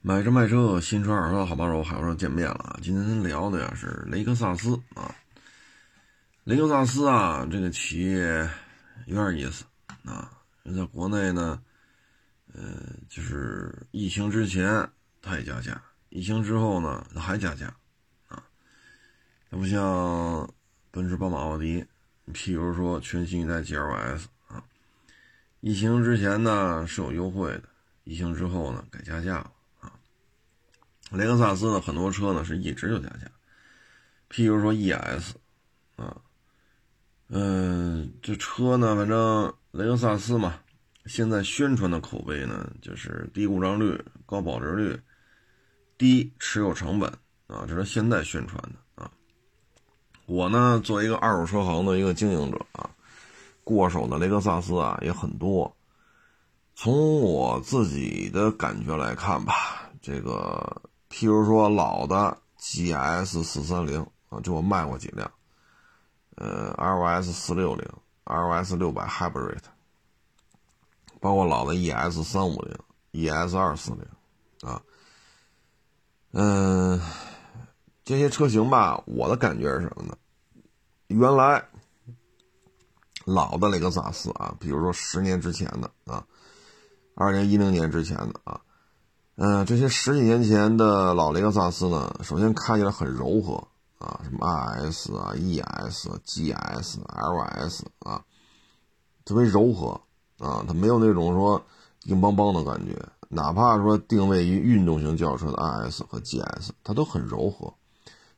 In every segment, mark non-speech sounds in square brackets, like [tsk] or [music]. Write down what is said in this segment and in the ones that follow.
买车卖车，新车二手车好帮手，海上见面了啊！今天聊的呀是雷克萨斯啊，雷克萨斯啊这个企业有点意思啊，在国内呢，呃，就是疫情之前它也加价，疫情之后呢它还加价啊，它不像奔驰、宝马、奥迪，譬如说全新一代 GLS 啊，疫情之前呢是有优惠的，疫情之后呢改加价了。雷克萨斯呢，很多车呢是一直就加价，譬如说 ES，啊，嗯，这车呢，反正雷克萨斯嘛，现在宣传的口碑呢，就是低故障率、高保值率、低持有成本啊，这是现在宣传的啊。我呢，作为一个二手车行的一个经营者啊，过手的雷克萨斯啊也很多。从我自己的感觉来看吧，这个。譬如说老的 GS 四三零啊，就我卖过几辆，呃，R O S 四六零，R O S 六百 Hybrid，包括老的 ES 三五零、ES 二四零，啊，嗯，这些车型吧，我的感觉是什么呢？原来老的雷克萨斯啊，比如说十年之前的啊，二零一零年之前的啊。嗯，这些十几年前的老雷克萨斯呢，首先开起来很柔和啊，什么 RS 啊、ES、GS、LS 啊，特别柔和啊，它没有那种说硬邦邦的感觉。哪怕说定位于运动型轿车的 RS 和 GS，它都很柔和，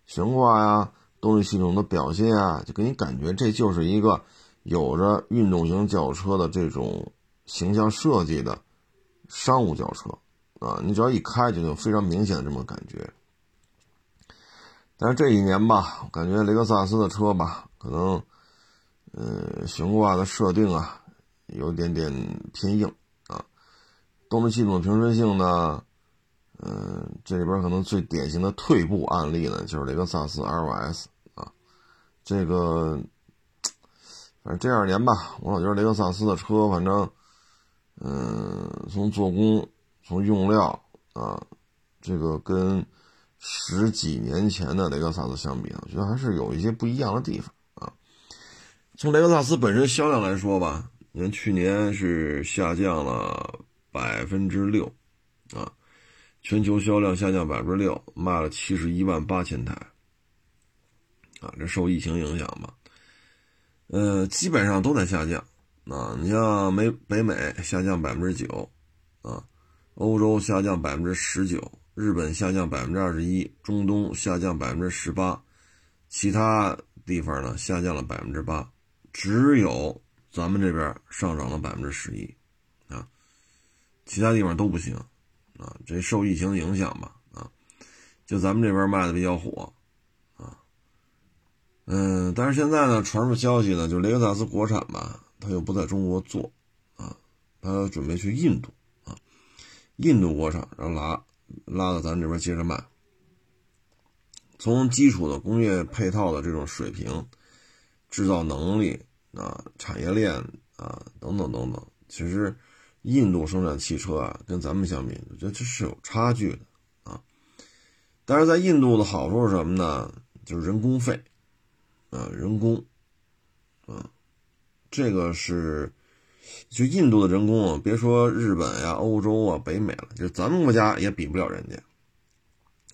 悬挂呀、动力系统的表现啊，就给你感觉这就是一个有着运动型轿车的这种形象设计的商务轿车。啊，你只要一开就有非常明显的这么感觉。但是这一年吧，感觉雷克萨斯的车吧，可能，呃，悬挂的设定啊，有点点偏硬啊。动力系统的平顺性呢，嗯，这里边可能最典型的退步案例呢，就是雷克萨斯 LS 啊。这个，反正这二年吧，我老觉得雷克萨斯的车，反正，嗯，从做工。从用料啊，这个跟十几年前的雷克萨斯相比，我觉得还是有一些不一样的地方啊。从雷克萨斯本身销量来说吧，你看去年是下降了百分之六啊，全球销量下降百分之六，卖了七十一万八千台啊，这受疫情影响吧，呃，基本上都在下降啊。你像美北美下降百分之九啊。欧洲下降百分之十九，日本下降百分之二十一，中东下降百分之十八，其他地方呢下降了百分之八，只有咱们这边上涨了百分之十一，啊，其他地方都不行，啊，这受疫情影响吧，啊，就咱们这边卖的比较火，啊，嗯，但是现在呢，传出消息呢，就雷克萨斯国产吧，他又不在中国做，啊，他准备去印度。印度国产，然后拉拉到咱这边接着卖。从基础的工业配套的这种水平、制造能力啊、产业链啊等等等等，其实印度生产汽车啊，跟咱们相比，我觉得这是有差距的啊。但是在印度的好处是什么呢？就是人工费啊，人工啊，这个是。就印度的人工啊，别说日本呀、欧洲啊、北美了，就咱们国家也比不了人家。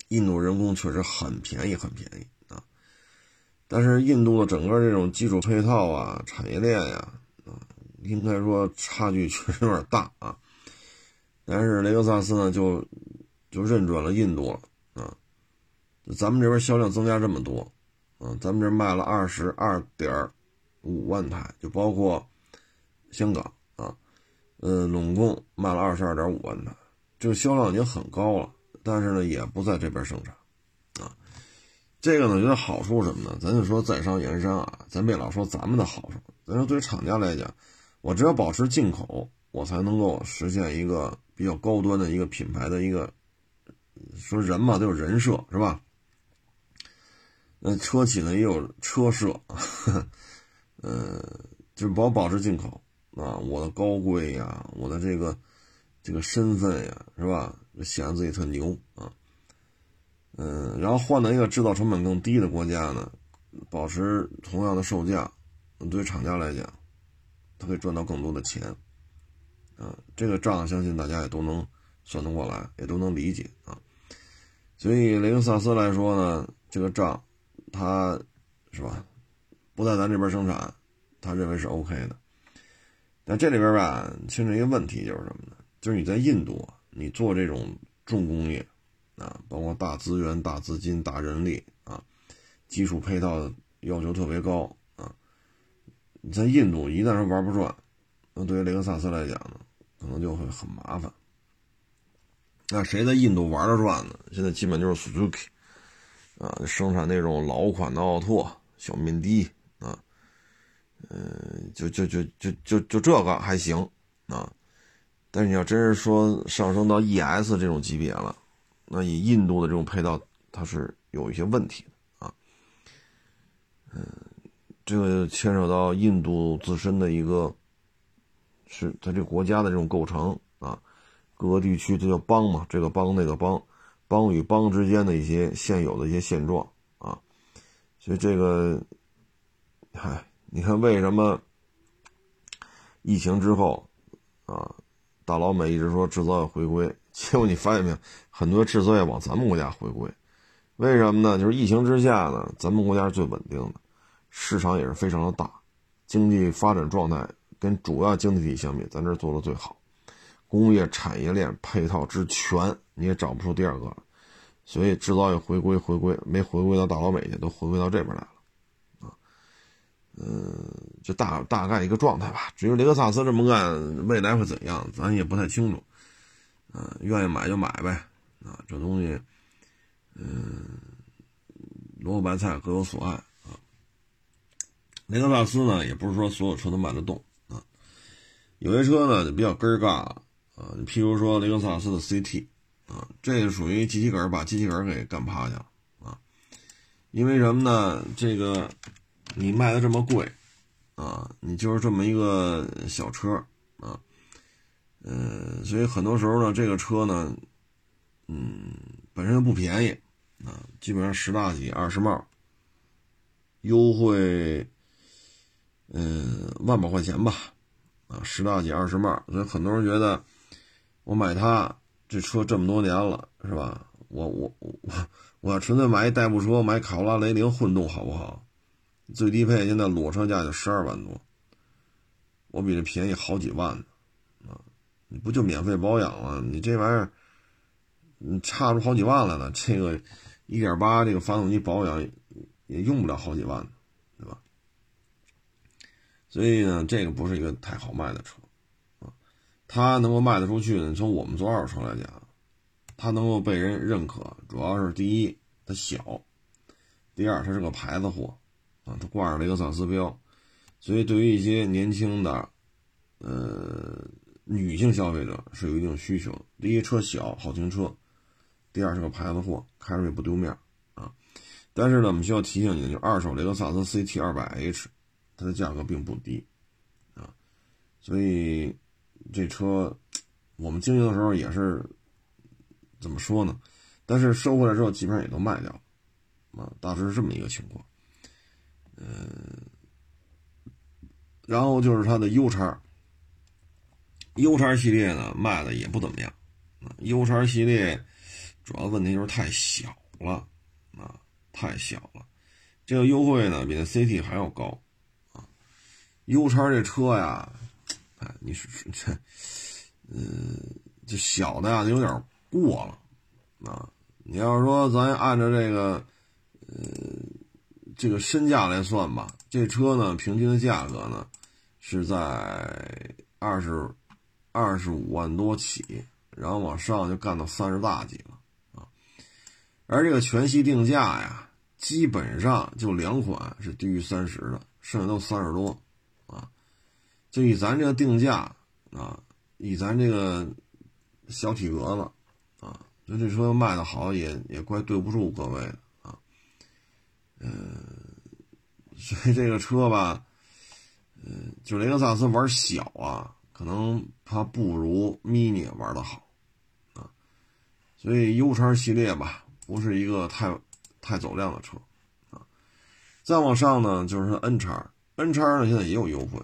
印度人工确实很便宜，很便宜啊。但是印度的整个这种基础配套啊、产业链呀，啊，应该说差距确实有点大啊。但是雷克萨斯呢，就就认准了印度了啊。咱们这边销量增加这么多，啊，咱们这卖了二十二点五万台，就包括。香港啊，呃，拢共卖了二十二点五万台，这个销量已经很高了，但是呢，也不在这边生产，啊，这个呢，觉得好处什么呢？咱就说在商言商啊，咱别老说咱们的好处，咱说对于厂家来讲，我只要保持进口，我才能够实现一个比较高端的一个品牌的一个，说人嘛都有人设是吧？那车企呢也有车设，[laughs] 呃，就是保保持进口。啊，我的高贵呀，我的这个这个身份呀，是吧？显得自己特牛啊。嗯，然后换到一个制造成本更低的国家呢，保持同样的售价，对厂家来讲，它可以赚到更多的钱。啊，这个账相信大家也都能算得过来，也都能理解啊。所以雷克萨斯来说呢，这个账，它是吧，不在咱这边生产，他认为是 OK 的。那这里边吧，牵扯一个问题就是什么呢？就是你在印度，你做这种重工业啊，包括大资源、大资金、大人力啊，基础配套要求特别高啊。你在印度一旦是玩不转，那对于雷克萨斯来讲呢？可能就会很麻烦。那谁在印度玩得转呢？现在基本就是 Suzuki 啊，生产那种老款的奥拓、小面的，嗯，就就就就就就这个还行啊。但是你要真是说上升到 ES 这种级别了，那以印度的这种配套，它是有一些问题的啊。嗯，这个牵扯到印度自身的一个。是它这国家的这种构成啊，各个地区这叫邦嘛，这个邦那个邦，邦与邦之间的一些现有的一些现状啊，所以这个，嗨，你看为什么疫情之后啊，大老美一直说制造业回归，[laughs] 结果你发现没有，很多制造业往咱们国家回归，为什么呢？就是疫情之下呢，咱们国家是最稳定的，市场也是非常的大，经济发展状态。跟主要经济体相比，咱这做的最好，工业产业链配套之全，你也找不出第二个了。所以制造业回归回归没回归到大老美去，都回归到这边来了，嗯，就大大概一个状态吧。至于雷克萨斯这么干，未来会怎样，咱也不太清楚。嗯，愿意买就买呗，啊，这东西，嗯，萝卜白菜各有所爱啊。雷克萨斯呢，也不是说所有车都卖得动啊。有些车呢就比较根儿尬啊，你譬如说雷克萨斯的 CT 啊，这个属于机器人把机器人给干趴下了啊。因为什么呢？这个你卖的这么贵啊，你就是这么一个小车啊，呃，所以很多时候呢，这个车呢，嗯，本身不便宜啊，基本上十大几二十帽，优惠，嗯，万把块钱吧。啊，十大几二十万，所以很多人觉得，我买它这车这么多年了，是吧？我我我我要纯粹买一代步车，买卡罗拉雷凌混动好不好？最低配现在裸车价就十二万多，我比这便宜好几万呢，啊，你不就免费保养吗？你这玩意儿，你差出好几万来了，这个一点八这个发动机保养也用不了好几万。对吧所以呢，这个不是一个太好卖的车，啊，它能够卖得出去呢？从我们做二手车来讲，它能够被人认可，主要是第一它小，第二它是个牌子货，啊，它挂着雷克萨斯标，所以对于一些年轻的，呃，女性消费者是有一定需求。第一车小好停车，第二是个牌子货，开着也不丢面啊。但是呢，我们需要提醒你的就二手雷克萨斯 CT 二百 H。它的价格并不低，啊，所以这车我们经营的时候也是怎么说呢？但是收回来之后基本上也都卖掉了，啊，大致是这么一个情况。嗯，然后就是它的 U 叉，U 叉系列呢卖的也不怎么样，啊，U 叉系列主要问题就是太小了，啊，太小了，这个优惠呢比那 CT 还要高。啊 U 叉这车呀，哎，你是这，嗯，这小的呀，有点过了啊。你要说咱按照这个，呃，这个身价来算吧，这车呢，平均的价格呢是在二十二十五万多起，然后往上就干到三十大几了啊。而这个全系定价呀，基本上就两款是低于三十的，剩下都三十多啊。就以咱这个定价啊，以咱这个小体格子啊，就这车卖的好也也怪对不住各位的啊。嗯，所 [laughs] 以这个车吧，嗯，就雷克萨斯玩小啊，可能它不如 mini 玩的好啊。所以 U 叉系列吧，不是一个太太走量的车啊。再往上呢，就是说 N 叉，N 叉呢现在也有优惠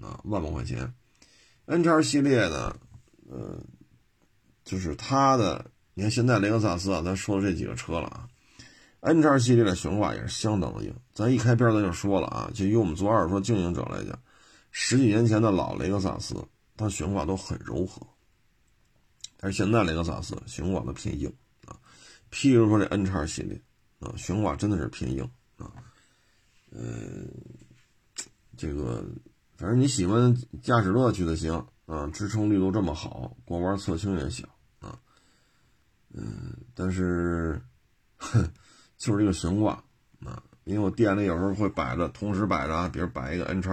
啊，万把块钱。N 叉系列呢，呃，就是它的，你看现在雷克萨斯啊，咱说这几个车了啊，N 叉系列的悬挂也是相当的硬。咱一开篇咱就说了啊，就以我们做二手车经营者来讲，十几年前的老雷克萨斯，它悬挂都很柔和。但是现在雷克萨斯悬挂都偏硬啊，譬如说这 N 叉系列啊，悬挂真的是偏硬啊。嗯，这个反正你喜欢驾驶乐趣的行啊，支撑力度这么好，过弯侧倾也小啊。嗯，但是哼，就是这个悬挂啊，因为我店里有时候会摆着，同时摆着啊，比如摆一个 N 叉，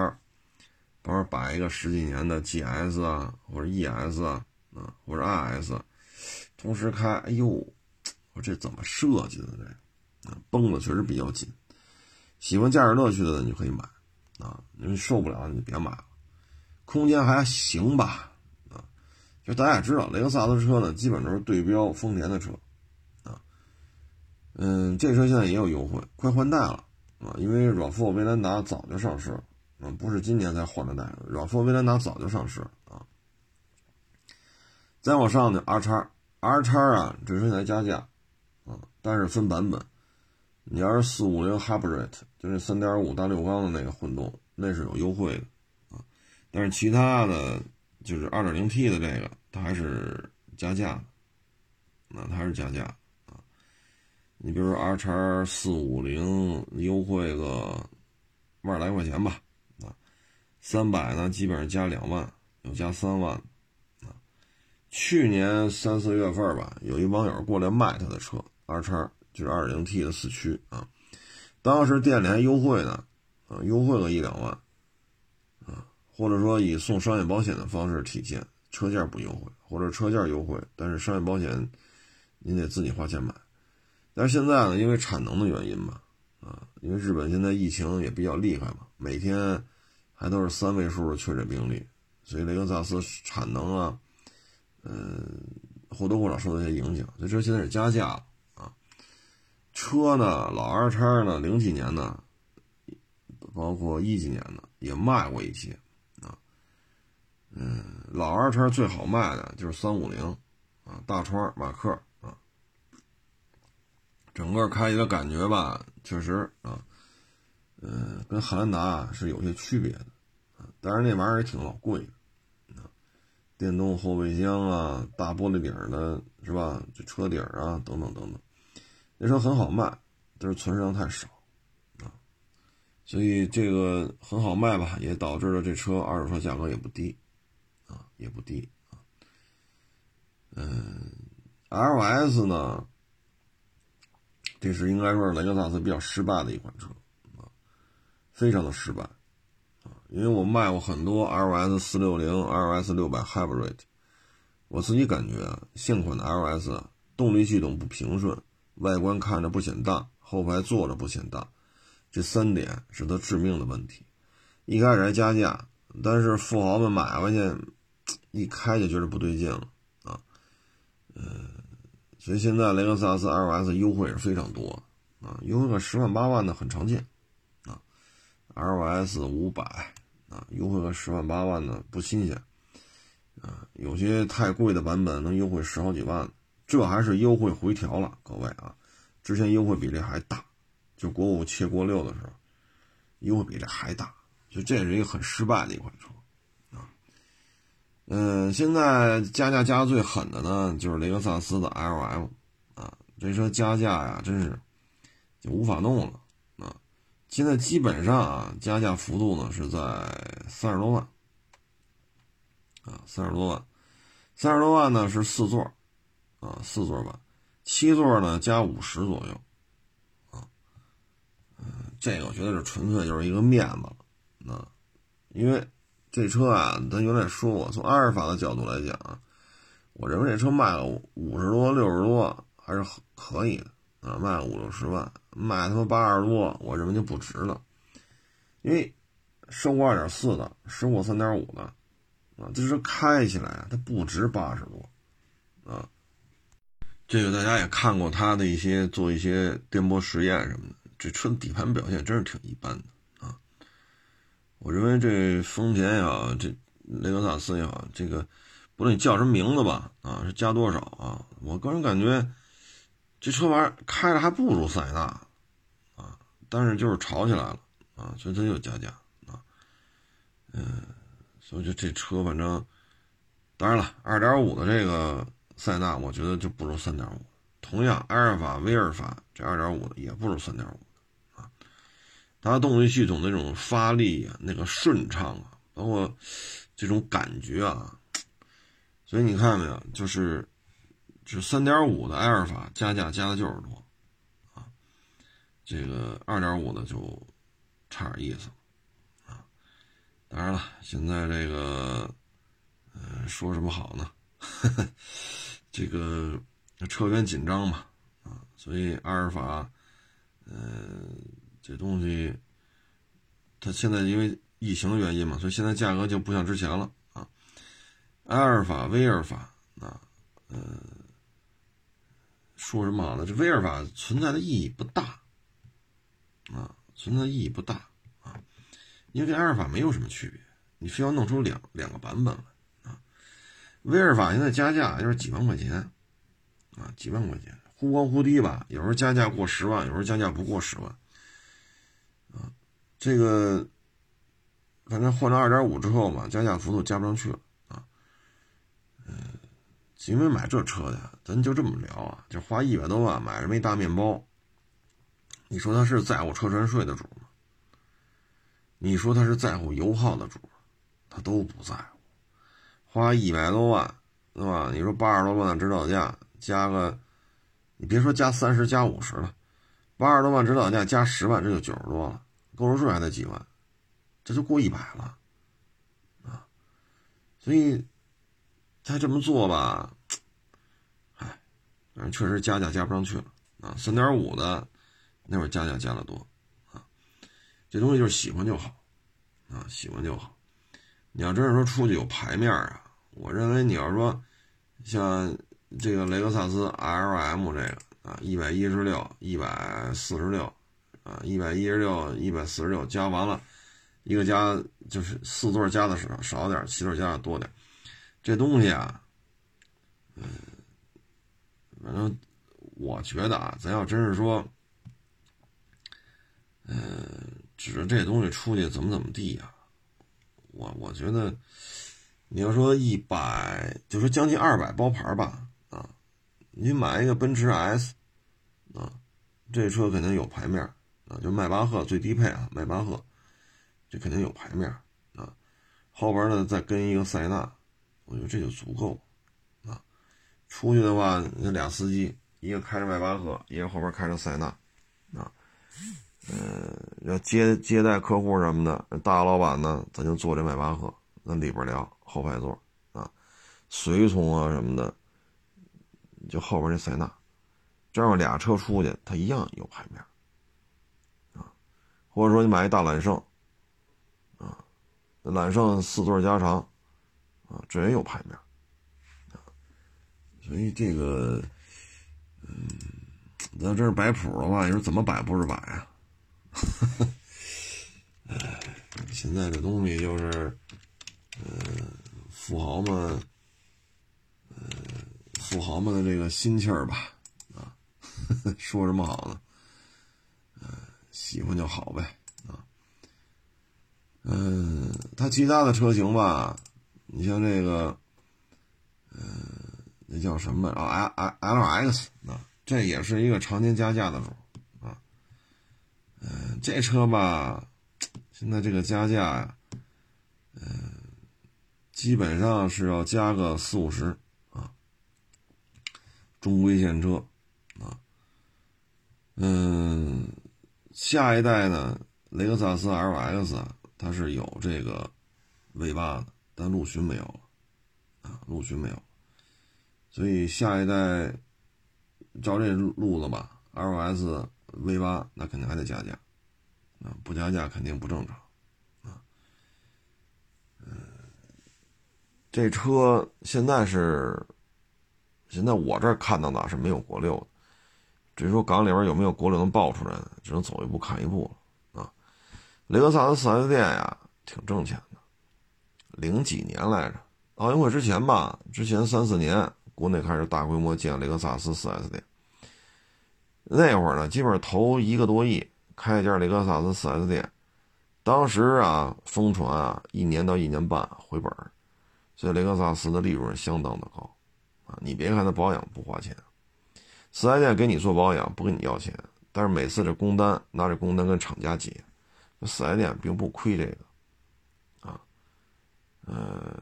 旁边摆一个十几年的 GS 啊，或者 ES 啊。啊，或者 RS，同时开，哎呦，我这怎么设计的这？啊，绷的确实比较紧。喜欢驾驶乐趣的你可以买，啊，你受不了你就别买了。空间还行吧，啊，就大家也知道，雷克萨斯车呢，基本都是对标丰田的车，嗯，这车现在也有优惠，快换代了，啊，因为 RAV4 威兰达早就上市了，啊，不是今年才换的代，RAV4 威兰达早就上市了。再往上呢，R 叉，R 叉啊，这是在加价，啊，但是分版本，你要是四五零 Hybrid，就那三点五大六缸的那个混动，那是有优惠的，啊，但是其他的，就是二点零 T 的这个，它还是加价的，那它是加价，你比如说 R 叉四五零优惠个万来块钱吧，啊，三百呢基本上加两万，有加三万。啊去年三四月份吧，有一网友过来卖他的车，R 叉就是二零 T 的四驱啊，当时店里还优惠呢，啊，优惠个一两万，啊，或者说以送商业保险的方式体现，车价不优惠，或者车价优惠，但是商业保险您得自己花钱买。但是现在呢，因为产能的原因嘛，啊，因为日本现在疫情也比较厉害嘛，每天还都是三位数的确诊病例，所以雷克萨斯产能啊。嗯，或多或少受到一些影响，所以这现在是加价了啊。车呢，老 R 叉呢，零几年呢，包括一几年的也卖过一些啊。嗯，老 R 叉最好卖的就是三五零啊，大窗马克，整个开起来感觉吧，确实啊，嗯，跟汉兰达是有些区别的啊，但是那玩意儿也挺老贵的啊。电动后备箱啊，大玻璃顶的是吧？这车顶啊，等等等等，那车很好卖，但是存世量太少啊，所以这个很好卖吧，也导致了这车二手车价格也不低啊，也不低啊。嗯，LS 呢，这是应该说是雷克萨斯比较失败的一款车啊，非常的失败啊。因为我卖过很多 LS 四六零、LS 六百 Hybrid，我自己感觉啊现款的 LS 动力系统不平顺，外观看着不显大，后排坐着不显大，这三点是它致命的问题。一开始还加价，但是富豪们买回去 [tsk] 一开就觉得不对劲了啊。嗯，所以现在雷克萨斯 LS 优惠是非常多啊，优惠个十万八万的很常见啊，LS 五百。啊，优惠个十万八万的不新鲜，啊，有些太贵的版本能优惠十好几万，这还是优惠回调了，各位啊，之前优惠比例还大，就国五切国六的时候，优惠比这还大，就这是一个很失败的一款车，嗯，现在加价加的最狠的呢，就是雷克萨斯的 LM，啊，这车加价呀，真是就无法弄了啊。现在基本上啊，加价幅度呢是在三十多万，啊，三十多万，三十多万呢是四座，啊，四座版，七座呢加五十左右，啊，嗯，这个我觉得是纯粹就是一个面子了，啊，因为这车啊，咱原来说过，从阿尔法的角度来讲啊，我认为这车卖了五十多、六十多还是可以的。啊，卖五六十万，卖他妈八十多，我认为就不值了。因为收过二点四的，收过三点五的，啊，这车开起来它不值八十多，啊，这个大家也看过他的一些做一些颠簸实验什么的，这车的底盘表现真是挺一般的。我认为这丰田也好，这雷克萨斯也好，这个不论你叫什么名字吧，啊，是加多少啊？我个人感觉这车玩意开着还不如塞纳啊，但是就是吵起来了啊，所以它又加价啊。嗯，所以就这车反正，当然了，二点五的这个。塞纳我觉得就不如三点五，同样阿尔法、威尔法这二点五的也不如三点五。它动力系统那种发力啊，那个顺畅啊，包括这种感觉啊，所以你看没有，就是就三点五的埃尔法加价加的就是多啊，这个二点五的就差点意思啊。当然了，现在这个嗯，说什么好呢？呵呵。这个车源紧张嘛，啊，所以阿尔法，呃，这东西，它现在因为疫情的原因嘛，所以现在价格就不像之前了啊。阿尔法、威尔法啊，呃，说什么好呢？这威尔法存在的意义不大，啊，存在意义不大啊，因为跟阿尔法没有什么区别，你非要弄出两两个版本来啊。威尔法现在加价就是几万块钱，啊，几万块钱，忽高忽低吧。有时候加价过十万，有时候加价不过十万，这个反正换成二点五之后嘛，加价幅度加不上去了啊。嗯，因为买这车的，咱就这么聊啊，就花一百多万买这么一大面包，你说他是在乎车船税的主吗？你说他是在乎油耗的主，他都不在乎。花一百多万，对吧？你说八十多万的指导价加个，你别说加三十加五十了，八十多万指导价加十万，这就九十多了，购置税还得几万，这就过一百了，啊！所以他这么做吧，哎，反正确实加价加不上去了啊。三点五的那会儿加价加的多啊，这东西就是喜欢就好啊，喜欢就好。你要真是说出去有牌面啊，我认为你要说像这个雷克萨斯 L M 这个啊，一百一十六、一百四十六啊，一百一十六、一百四十六加完了，一个加就是四座加的少少点，七座加的多点。这东西啊，嗯，反正我觉得啊，咱要真是说，嗯，指着这东西出去怎么怎么地呀？我我觉得，你要说一百，就说将近二百包牌吧，啊，你买一个奔驰 S，啊，这车肯定有牌面，啊，就迈巴赫最低配啊，迈巴赫，这肯定有牌面，啊，后边呢再跟一个塞纳，我觉得这就足够，啊，出去的话那俩司机，一个开着迈巴赫，一个后边开着塞纳，啊。嗯，要接接待客户什么的，大老板呢，咱就坐这迈巴赫，那里边聊后排座啊，随从啊什么的，就后边这塞纳，这样俩车出去，它一样有排面。或者说你买一大揽胜啊，揽胜四座加长啊，这也有排面啊。所以这个，嗯，那这是摆谱的话，你说怎么摆不是摆啊？[laughs] 哎，现在这东西就是，呃，富豪们，呃，富豪们的这个心气儿吧，啊，[laughs] 说什么好呢？喜欢就好呗，啊，嗯，它其他的车型吧，你像这个，呃，那叫什么啊？L L X 啊，这也是一个常年加价的主。啊嗯，这车吧，现在这个加价呀，嗯，基本上是要加个四五十啊，中规线车啊，嗯，下一代呢，雷克萨斯 LX 它是有这个 V 八的，但陆巡没有了啊，陆巡没有，所以下一代照这路子吧，LS。V 八那肯定还得加价，啊，不加价肯定不正常，啊，嗯，这车现在是现在我这儿看到的是没有国六的。至于说港里边有没有国六能爆出来的，只能走一步看一步了啊。雷克萨斯 4S 店呀，挺挣钱的。零几年来着，奥运会之前吧，之前三四年，国内开始大规模建雷克萨斯 4S 店。那会儿呢，基本上投一个多亿开一家雷克萨斯 4S 店，当时啊，疯传啊，一年到一年半回本所以雷克萨斯的利润相当的高啊。你别看它保养不花钱。四 S 店给你做保养不跟你要钱，但是每次这工单拿着工单跟厂家结，四 S 店并不亏这个，啊，呃，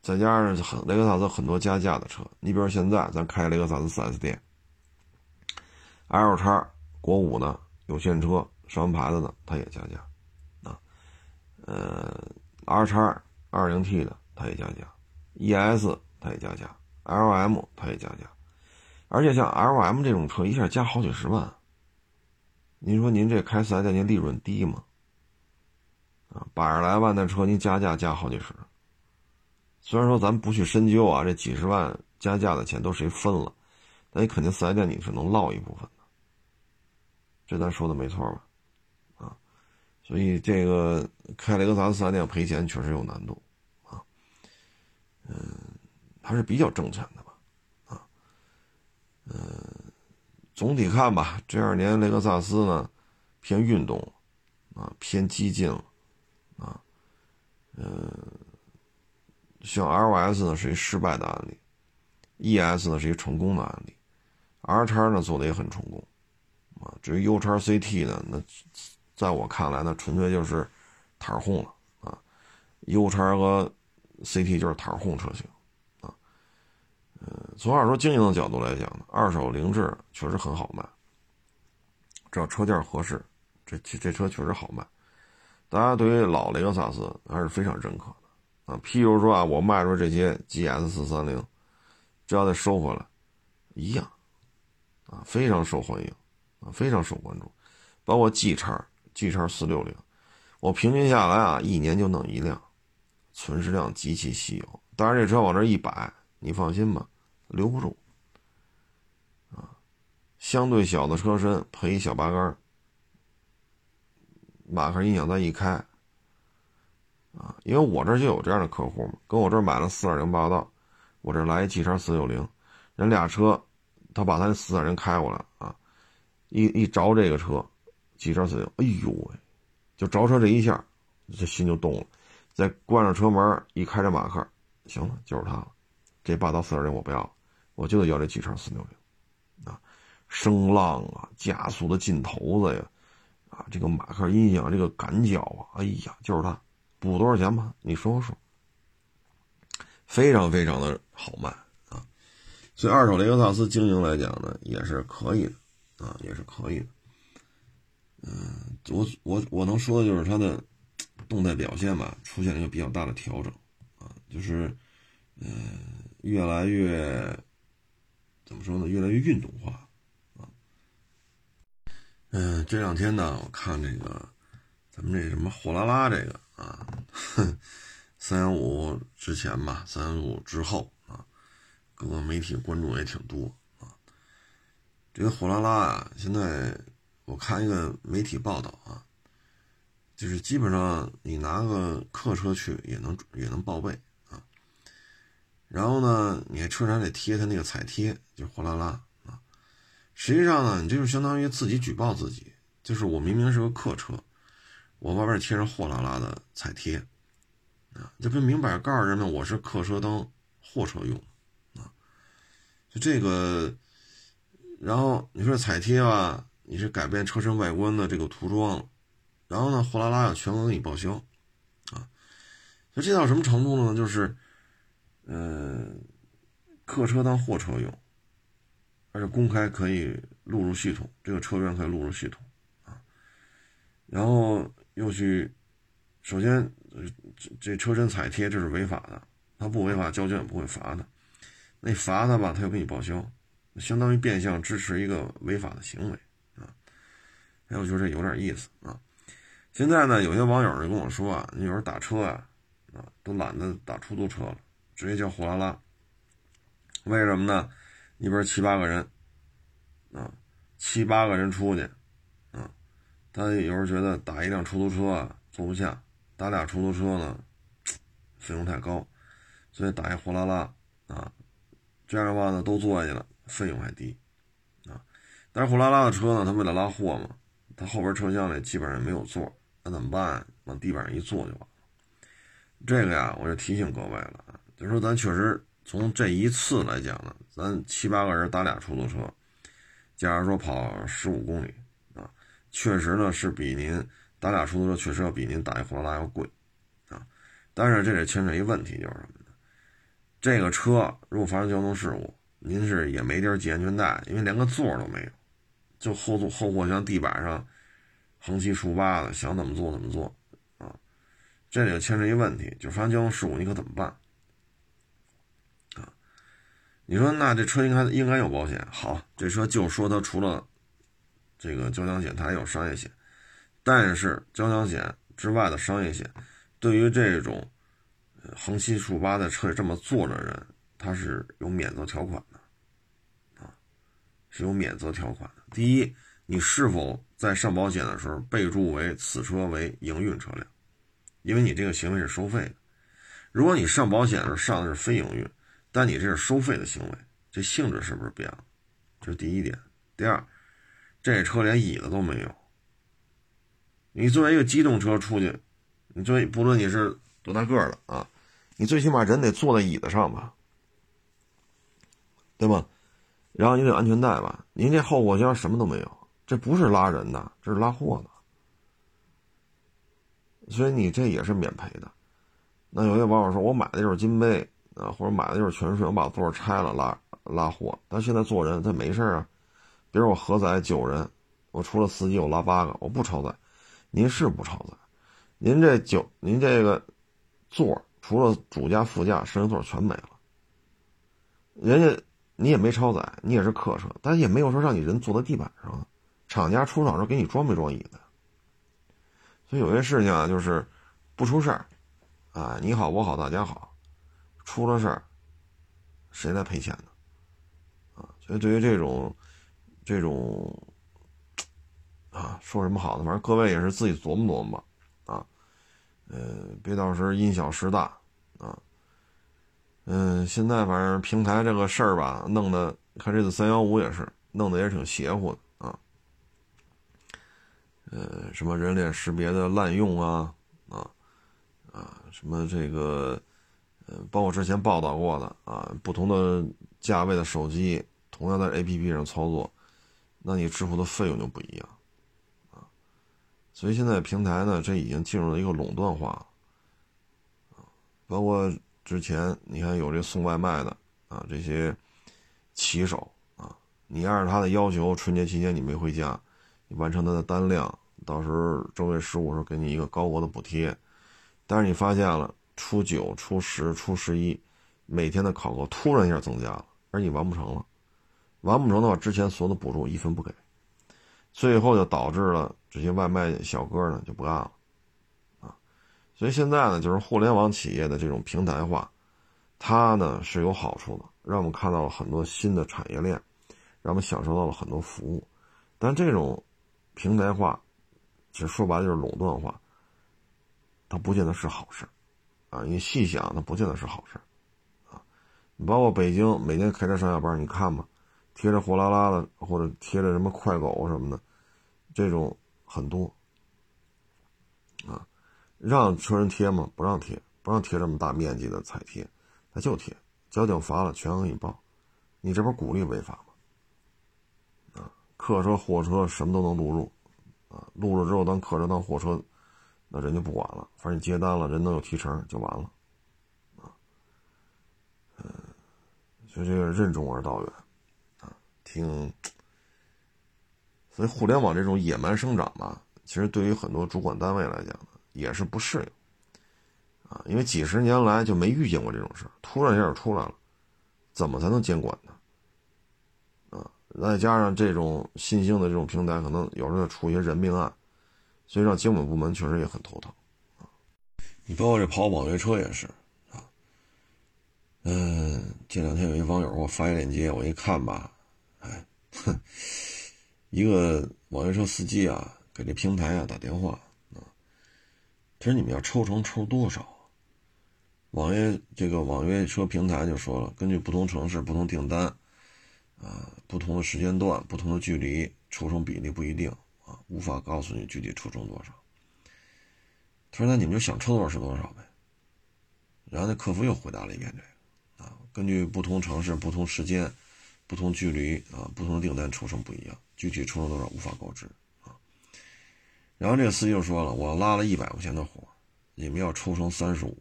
再加上很雷克萨斯很多加价的车，你比如现在咱开雷克萨斯四 S 店，L 叉国五的有现车上完牌子的它也加价，啊，呃，R 叉二零 T 的它也加价，ES 它也加价，LM 它也加价。而且像 L M 这种车一下加好几十万，您说您这开四 S 店您利润低吗？啊，百十来万的车您加价加好几十，虽然说咱不去深究啊，这几十万加价的钱都谁分了，但你肯定四 S 店你是能落一部分的，这咱说的没错吧？啊，所以这个开雷克萨斯四 S 店赔钱确实有难度啊，嗯，还是比较挣钱的。嗯，总体看吧，这二年雷克萨斯呢偏运动，啊偏激进，啊，嗯，像 LS 呢是一失败的案例，ES 呢是一成功的案例，R 叉呢做的也很成功，啊，至于 U 叉 CT 呢，那在我看来呢纯粹就是摊红了啊，U 叉和 CT 就是摊红车型。嗯，从二手经营的角度来讲呢，二手凌志确实很好卖，只要车件合适，这这这车确实好卖。大家对于老雷克萨斯还是非常认可的啊。譬如说啊，我卖出这些 GS 四三零，只要再收回来，一样啊，非常受欢迎啊，非常受关注。包括 G 叉 G 叉四六零，我平均下来啊，一年就弄一辆，存世量极其稀有。当然，这车往这一摆。你放心吧，留不住。啊，相对小的车身配一小八杆马克音响再一开，啊，因为我这就有这样的客户嘛，跟我这买了四二零霸道，我这来一 G 叉四六零，人俩车，他把他那四二零开过来啊，一一着这个车，G 叉四六，哎呦喂，就着车这一下，这心就动了，再关上车门一开这马克，行了，就是他了。这霸道四点零我不要，我就得要这 G 叉四六零，啊，声浪啊，加速的劲头子呀，啊，这个马克音响，这个感脚啊，哎呀，就是它，补多少钱吧？你说说，非常非常的好卖啊，所以二手雷克萨斯经营来讲呢，也是可以的啊，也是可以的。嗯，我我我能说的就是它的动态表现吧，出现了一个比较大的调整啊，就是嗯。越来越怎么说呢？越来越运动化啊。嗯，这两天呢，我看这个咱们这什么货拉拉这个啊，三幺五之前吧，三幺五之后啊，各个媒体关注也挺多啊。这个货拉拉啊，现在我看一个媒体报道啊，就是基本上你拿个客车去也能也能报备。然后呢，你车上得贴他那个彩贴，就货拉拉啊。实际上呢，你这就相当于自己举报自己，就是我明明是个客车，我外边贴上货拉拉的彩贴啊，这不明摆告诉人们我是客车当货车用啊。就这个，然后你说彩贴吧，你是改变车身外观的这个涂装，然后呢，货拉拉要全额给你报销啊。就这到什么程度呢？就是。嗯，客车当货车用，而且公开可以录入系统，这个车源可以录入系统啊。然后又去，首先这这车身彩贴这是违法的，他不违法交警也不会罚的。那罚他吧，他又给你报销，相当于变相支持一个违法的行为啊。哎，我觉得这有点意思啊。现在呢，有些网友就跟我说啊，你有时候打车啊，啊，都懒得打出租车了。直接叫货拉拉，为什么呢？一边七八个人，啊，七八个人出去，啊，他有时候觉得打一辆出租车啊坐不下，打俩出租车呢，费用太高，所以打一货拉拉，啊，这样的话呢，都坐下去了，费用还低，啊，但是货拉拉的车呢，他为了拉货嘛，他后边车厢里基本上没有座，那怎么办？往地板上一坐就完了。这个呀，我就提醒各位了就说咱确实从这一次来讲呢，咱七八个人打俩出租车，假如说跑十五公里啊，确实呢是比您打俩出租车确实要比您打一货拉拉要贵啊。但是这得牵扯一问题，就是什么呢？这个车如果发生交通事故，您是也没地儿系安全带，因为连个座都没有，就后座后货箱地板上横七竖八的，想怎么坐怎么坐。这里就牵扯一问题，就发生交通事故，你可怎么办？你说那这车应该应该有保险。好，这车就说它除了这个交强险，它还有商业险。但是交强险之外的商业险，对于这种横七竖八在车里这么坐的人，他是有免责条款的，啊，是有免责条款的。第一，你是否在上保险的时候备注为此车为营运车辆？因为你这个行为是收费的，如果你上保险的时候上的是非营运，但你这是收费的行为，这性质是不是变了？这是第一点。第二，这车连椅子都没有。你作为一个机动车出去，你作为不论你是多大个儿的啊，你最起码人得坐在椅子上吧，对吧？然后你得安全带吧？您这后货箱什么都没有，这不是拉人的，这是拉货的。所以你这也是免赔的。那有些网友说，我买的就是金杯啊，或者买的就是全顺，我把座拆了拉拉货。但现在坐人他没事啊，比如我核载九人，我除了司机我拉八个，我不超载。您是不超载，您这九您这个座除了主驾副驾，剩下座全没了。人家你也没超载，你也是客车，但也没有说让你人坐在地板上。厂家出厂时候给你装没装椅子？所以有些事情啊，就是不出事儿，啊，你好我好大家好，出了事儿，谁来赔钱呢？啊，所以对于这种这种啊，说什么好呢？反正各位也是自己琢磨琢磨吧，啊，呃，别到时候因小失大啊。嗯，现在反正平台这个事儿吧，弄得看这次三幺五也是弄得也挺邪乎的啊。呃，什么人脸识别的滥用啊，啊，啊，什么这个，包括之前报道过的啊，不同的价位的手机，同样在 APP 上操作，那你支付的费用就不一样，啊，所以现在平台呢，这已经进入了一个垄断化，啊，包括之前你看有这送外卖的啊，这些骑手啊，你按照他的要求，春节期间你没回家。你完成他的单量，到时候正月十五时候给你一个高额的补贴，但是你发现了初九、初十、初十一每天的考核突然一下增加了，而你完不成了，完不成的话，之前所有的补助一分不给，最后就导致了这些外卖小哥呢就不干了，啊，所以现在呢，就是互联网企业的这种平台化，它呢是有好处的，让我们看到了很多新的产业链，让我们享受到了很多服务，但这种。平台化，其实说白了就是垄断化，它不见得是好事啊！你细想，它不见得是好事啊！你包括北京每天开车上下班，你看吧，贴着货拉拉的或者贴着什么快狗什么的，这种很多啊。让车人贴吗？不让贴，不让贴这么大面积的彩贴，他就贴，交警罚了全额给你报，你这不鼓励违法吗？啊客车、货车什么都能录入，啊，录了之后当客车、当货车，那人就不管了，反正你接单了，人都有提成就完了，啊，嗯，所以这个任重而道远，啊，挺，所以互联网这种野蛮生长吧，其实对于很多主管单位来讲，也是不适应，啊，因为几十年来就没遇见过这种事突然一下就出来了，怎么才能监管呢？啊再加上这种新兴的这种平台，可能有时候出一些人命案，所以让监管部门确实也很头疼啊。你包括这跑网约车也是啊，嗯，这两天有一网友给我发一链接，我一看吧，哎，哼，一个网约车司机啊，给这平台啊打电话啊，他说你们要抽成抽多少？网约这个网约车平台就说了，根据不同城市、不同订单，啊，不同的时间段、不同的距离，抽成比例不一定啊，无法告诉你具体抽成多少。他说：“那你们就想抽多少是多少呗。”然后那客服又回答了一遍这个，啊，根据不同城市、不同时间、不同距离啊，不同的订单抽成不一样，具体抽成多少无法告知啊。然后这个司机就说了：“我拉了一百块钱的活，你们要抽成三十五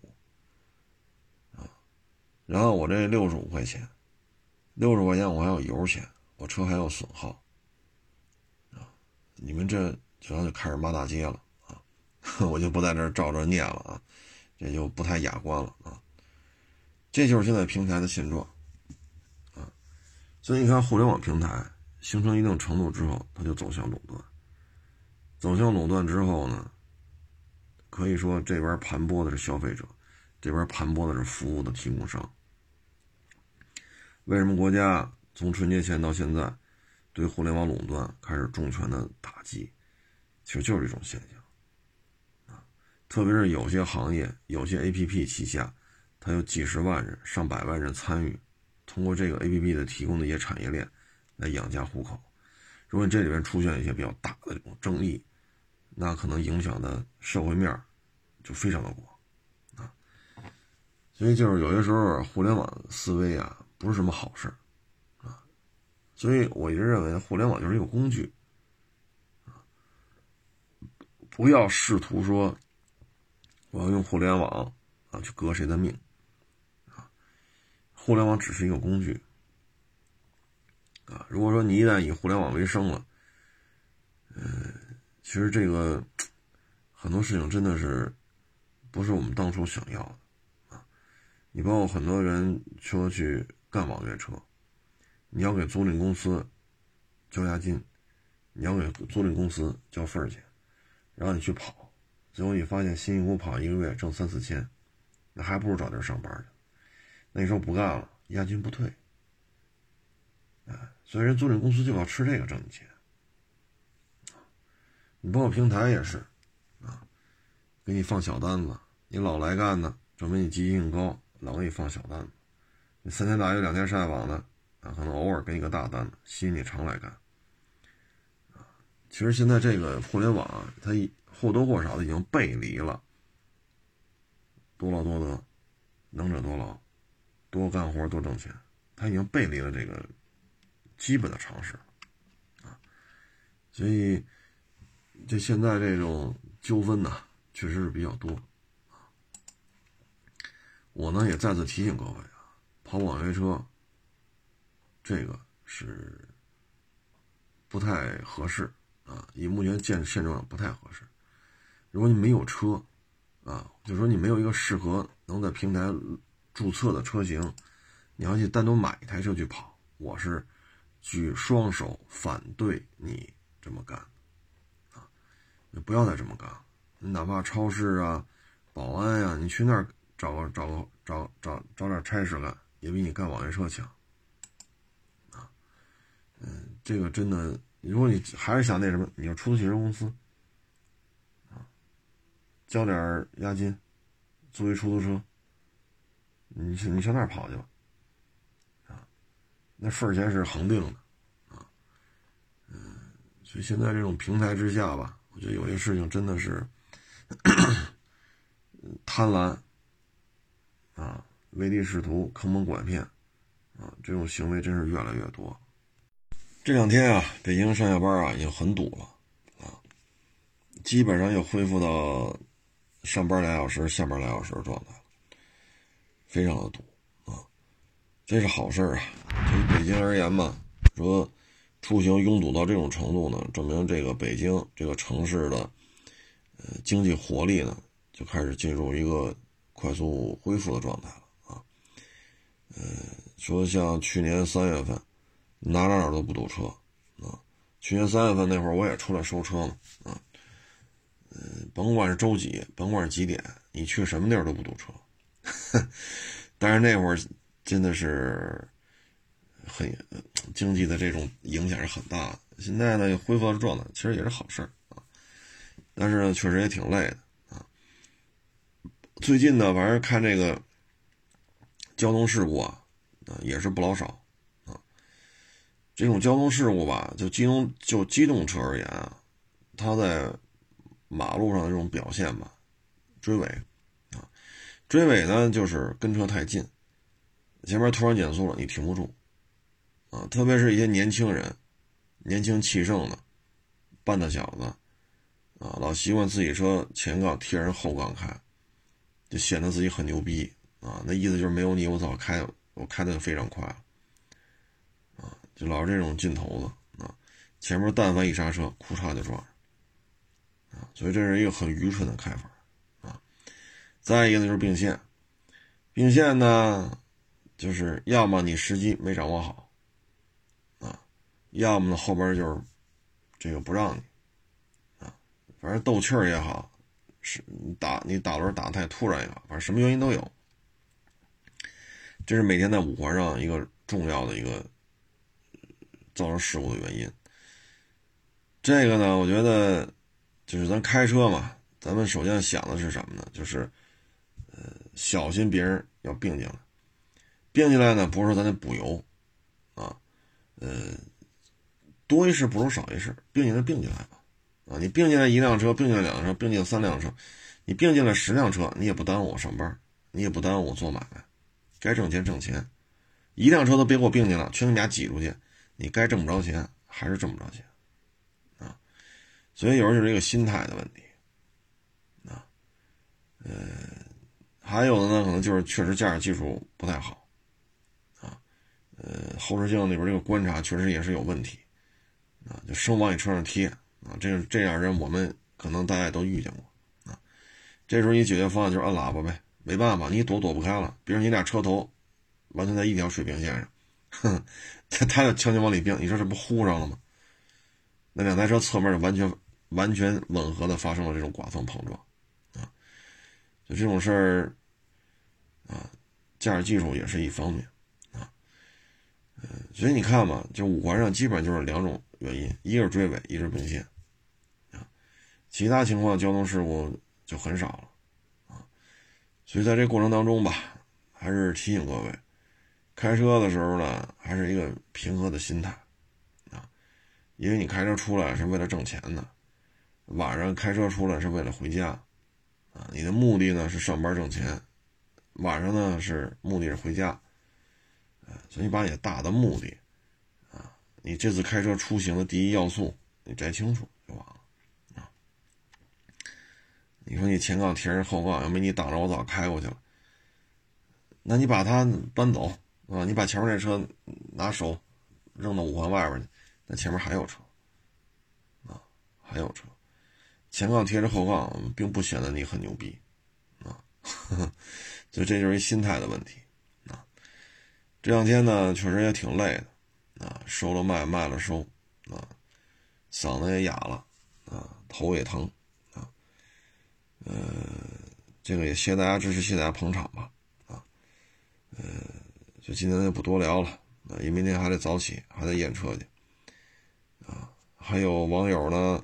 啊。”然后我这六十五块钱，六十块钱我还有油钱，我车还有损耗，你们这然后就开始骂大街了啊，[laughs] 我就不在这照着念了啊，这就不太雅观了啊，这就是现在平台的现状，啊，所以你看互联网平台形成一定程度之后，它就走向垄断，走向垄断之后呢，可以说这边盘剥的是消费者，这边盘剥的是服务的提供商。为什么国家从春节前到现在对互联网垄断开始重拳的打击？其实就是这种现象啊！特别是有些行业、有些 APP 旗下，它有几十万人、上百万人参与，通过这个 APP 的提供的一些产业链来养家糊口。如果你这里边出现一些比较大的这种争议，那可能影响的社会面就非常的广啊！所以就是有些时候互联网思维啊。不是什么好事啊，所以我一直认为互联网就是一个工具，不要试图说我要用互联网啊去革谁的命啊，互联网只是一个工具啊。如果说你一旦以互联网为生了，嗯，其实这个 [tsk] 很多事情真的是不是我们当初想要的啊。你包括很多人说去。干网约车，你要给租赁公司交押金，你要给租赁公司交份儿钱，然后你去跑，最后你发现辛辛苦苦跑一个月挣三四千，那还不如找地儿上班去。那你说不干了，押金不退，哎，所以人租赁公司就要吃这个挣钱。你包括平台也是，啊，给你放小单子，你老来干呢，证明你积极性高，老给你放小单子。你三天打鱼两天晒网的啊，可能偶尔给你个大单子，吸引你常来干。其实现在这个互联网啊，它或多或少的已经背离了多劳多得、能者多劳、多干活多挣钱，它已经背离了这个基本的常识啊。所以，这现在这种纠纷呢，确实是比较多。我呢也再次提醒各位啊。跑网约车，这个是不太合适啊！以目前现现状不太合适。如果你没有车，啊，就说你没有一个适合能在平台注册的车型，你要去单独买一台车去跑，我是举双手反对你这么干啊！你不要再这么干，你哪怕超市啊、保安呀，你去那儿找个找个找找找点差事干。也比你干网约车强，嗯，这个真的，如果你还是想那什么，你就出租汽车公司，啊，交点押金，租一出租车，你去你上那儿跑去吧，啊，那份儿钱是恒定的，啊，嗯，所以现在这种平台之下吧，我觉得有些事情真的是 [coughs] 贪婪，啊。唯利是图、坑蒙拐骗，啊，这种行为真是越来越多。这两天啊，北京上下班啊已经很堵了，啊，基本上又恢复到上班俩小时、下班俩小时的状态了，非常的堵啊。这是好事啊。对于北京而言嘛，说出行拥堵到这种程度呢，证明这个北京这个城市的呃经济活力呢就开始进入一个快速恢复的状态了啊。嗯，说像去年三月份，哪哪哪都不堵车啊。去年三月份那会儿，我也出来收车嘛啊。嗯，甭管是周几，甭管是几点，你去什么地儿都不堵车。[laughs] 但是那会儿真的是很经济的这种影响是很大的。现在呢，又恢复到状态，其实也是好事啊。但是呢，确实也挺累的啊。最近呢，反正看这个交通事故啊，啊也是不老少。这种交通事故吧，就机动就机动车而言啊，它在马路上的这种表现吧，追尾啊，追尾呢就是跟车太近。前面突然减速了，你停不住，啊，特别是一些年轻人，年轻气盛的，半大小子，啊，老习惯自己车前杠贴人后杠开，就显得自己很牛逼，啊，那意思就是没有你我早开，我开的非常快，了，就老是这种劲头子，啊，前面但凡一刹车，库嚓就撞上，啊，所以这是一个很愚蠢的开法，啊，再一个呢就是并线，并线呢。就是要么你时机没掌握好，啊，要么呢后边就是这个不让你，啊，反正斗气儿也好，是你打你打轮打太突然也好，反正什么原因都有。这是每天在五环上一个重要的一个造成事故的原因。这个呢，我觉得就是咱开车嘛，咱们首先想的是什么呢？就是呃，小心别人要并进来。并进来呢，不是说咱得补油，啊，呃，多一事不如少一事，并进来并进来吧，啊，你并进来一辆车，并进来两辆车，并进来三辆车，你并进来十辆车，你也不耽误我上班，你也不耽误我做买卖，该挣钱挣钱，一辆车都别给我并进来，全给你俩挤出去，你该挣不着钱还是挣不着钱，啊，所以有时候就是一个心态的问题，啊，呃，还有的呢，可能就是确实驾驶技术不太好啊。呃，后视镜里边这个观察确实也是有问题，啊，就生往你车上贴啊，这这样人我们可能大家都遇见过啊。这时候你解决方案就是按喇叭呗，没办法，你躲躲不开了。比如你俩车头完全在一条水平线上，哼，[laughs] 他他就强行往里并，你说这不呼上了吗？那两台车侧面就完全完全吻合的发生了这种剐蹭碰撞，啊，就这种事儿啊，驾驶技术也是一方面。啊嗯，所以你看嘛，就五环上基本就是两种原因，一个是追尾，一个是并线，啊，其他情况交通事故就很少了，啊，所以在这过程当中吧，还是提醒各位，开车的时候呢，还是一个平和的心态，啊，因为你开车出来是为了挣钱的，晚上开车出来是为了回家，啊，你的目的呢是上班挣钱，晚上呢是目的是回家。所以把你的大的目的，啊，你这次开车出行的第一要素，你摘清楚就完了，啊。你说你前杠贴着后杠，要没你挡着，我早开过去了。那你把它搬走，啊，你把前面那车拿手扔到五环外边去，那前面还有车，啊，还有车。前杠贴着后杠，并不显得你很牛逼，啊，[laughs] 所以这就是一心态的问题。啊这两天呢，确实也挺累的，啊，收了卖，卖了收，啊，嗓子也哑了，啊，头也疼，啊，呃，这个也谢谢大家支持，谢谢大家捧场吧，啊，呃，就今天就不多聊了，啊，因为明天还得早起，还得验车去，啊，还有网友呢，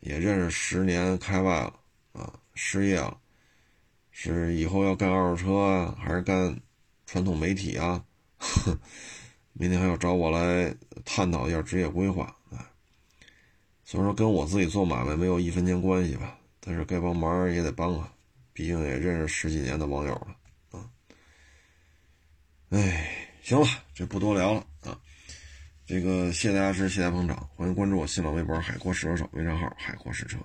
也认识十年开外了，啊，失业了，是以后要干二手车啊，还是干传统媒体啊？哼，[laughs] 明天还要找我来探讨一下职业规划，啊，所以说跟我自己做买卖没有一分钱关系吧，但是该帮忙也得帮啊，毕竟也认识十几年的网友了。哎，行了，这不多聊了啊，这个谢谢大家支持，谢谢捧场，欢迎关注我新浪微博“海阔试车手”微信号“海阔试车”。